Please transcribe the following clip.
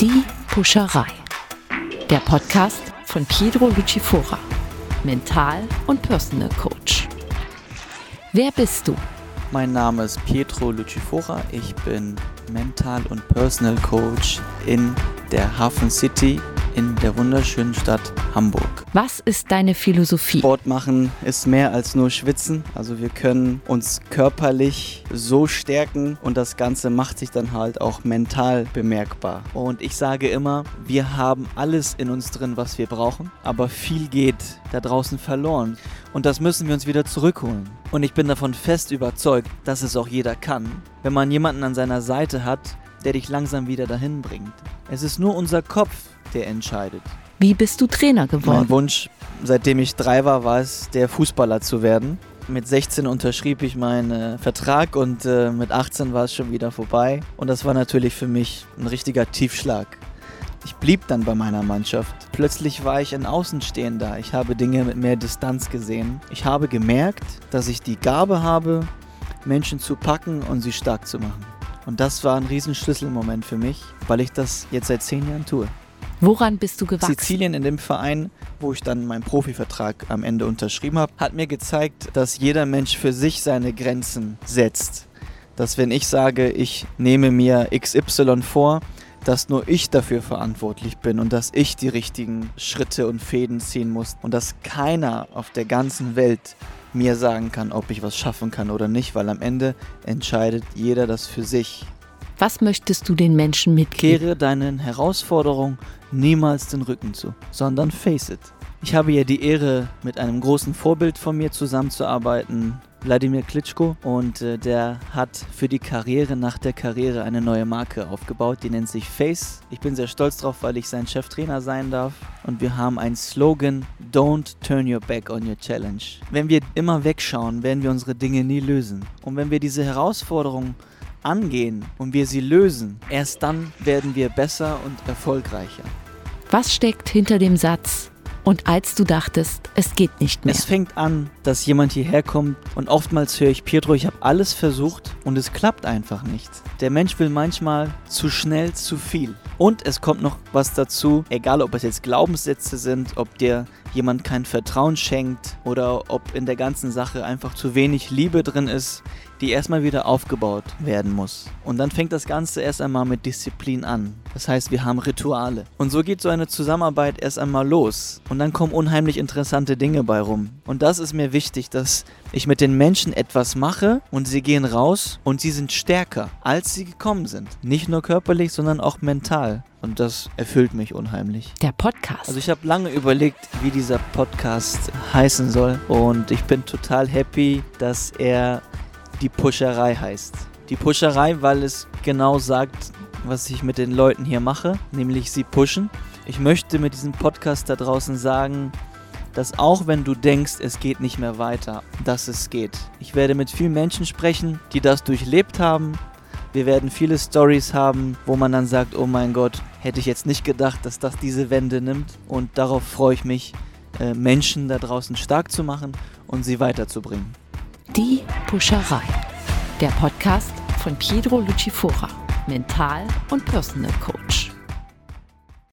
Die Puscherei. Der Podcast von Pietro Lucifora, Mental- und Personal Coach. Wer bist du? Mein Name ist Pietro Lucifora. Ich bin Mental- und Personal Coach in der Hafen City in der wunderschönen Stadt Hamburg. Was ist deine Philosophie? Sport machen ist mehr als nur schwitzen. Also wir können uns körperlich so stärken und das Ganze macht sich dann halt auch mental bemerkbar. Und ich sage immer, wir haben alles in uns drin, was wir brauchen, aber viel geht da draußen verloren. Und das müssen wir uns wieder zurückholen. Und ich bin davon fest überzeugt, dass es auch jeder kann, wenn man jemanden an seiner Seite hat, der dich langsam wieder dahin bringt. Es ist nur unser Kopf, der entscheidet. Wie bist du Trainer Mein geworden? Wunsch, seitdem ich drei war, war es, der Fußballer zu werden. Mit 16 unterschrieb ich meinen äh, Vertrag und äh, mit 18 war es schon wieder vorbei. Und das war natürlich für mich ein richtiger Tiefschlag. Ich blieb dann bei meiner Mannschaft. Plötzlich war ich ein Außenstehender. Ich habe Dinge mit mehr Distanz gesehen. Ich habe gemerkt, dass ich die Gabe habe, Menschen zu packen und sie stark zu machen. Und das war ein riesen Schlüsselmoment für mich, weil ich das jetzt seit zehn Jahren tue. Woran bist du gewachsen? Sizilien in dem Verein, wo ich dann meinen Profivertrag am Ende unterschrieben habe, hat mir gezeigt, dass jeder Mensch für sich seine Grenzen setzt. Dass wenn ich sage, ich nehme mir XY vor, dass nur ich dafür verantwortlich bin und dass ich die richtigen Schritte und Fäden ziehen muss und dass keiner auf der ganzen Welt mir sagen kann, ob ich was schaffen kann oder nicht, weil am Ende entscheidet jeder das für sich. Was möchtest du den Menschen mitgeben? Kehre deinen Herausforderungen niemals den Rücken zu, sondern face it. Ich habe ja die Ehre, mit einem großen Vorbild von mir zusammenzuarbeiten, Wladimir Klitschko, und äh, der hat für die Karriere nach der Karriere eine neue Marke aufgebaut, die nennt sich Face. Ich bin sehr stolz drauf, weil ich sein Cheftrainer sein darf. Und wir haben einen Slogan, Don't turn your back on your challenge. Wenn wir immer wegschauen, werden wir unsere Dinge nie lösen. Und wenn wir diese Herausforderungen angehen und wir sie lösen, erst dann werden wir besser und erfolgreicher. Was steckt hinter dem Satz? Und als du dachtest, es geht nicht mehr. Es fängt an, dass jemand hierher kommt und oftmals höre ich, Pietro, ich habe alles versucht und es klappt einfach nicht. Der Mensch will manchmal zu schnell zu viel. Und es kommt noch was dazu, egal ob es jetzt Glaubenssätze sind, ob dir jemand kein Vertrauen schenkt oder ob in der ganzen Sache einfach zu wenig Liebe drin ist, die erstmal wieder aufgebaut werden muss. Und dann fängt das Ganze erst einmal mit Disziplin an. Das heißt, wir haben Rituale. Und so geht so eine Zusammenarbeit erst einmal los. Und dann kommen unheimlich interessante Dinge bei rum. Und das ist mir wichtig, dass ich mit den Menschen etwas mache und sie gehen raus und sie sind stärker, als sie gekommen sind. Nicht nur körperlich, sondern auch mental. Und das erfüllt mich unheimlich. Der Podcast. Also ich habe lange überlegt, wie dieser Podcast heißen soll. Und ich bin total happy, dass er die Puscherei heißt. Die Puscherei, weil es genau sagt, was ich mit den Leuten hier mache, nämlich sie pushen. Ich möchte mit diesem Podcast da draußen sagen, dass auch wenn du denkst, es geht nicht mehr weiter, dass es geht. Ich werde mit vielen Menschen sprechen, die das durchlebt haben. Wir werden viele Stories haben, wo man dann sagt, oh mein Gott, hätte ich jetzt nicht gedacht, dass das diese Wende nimmt. Und darauf freue ich mich, äh, Menschen da draußen stark zu machen und sie weiterzubringen. Die Puscherei. Der Podcast von Pietro Lucifora, Mental- und Personal Coach.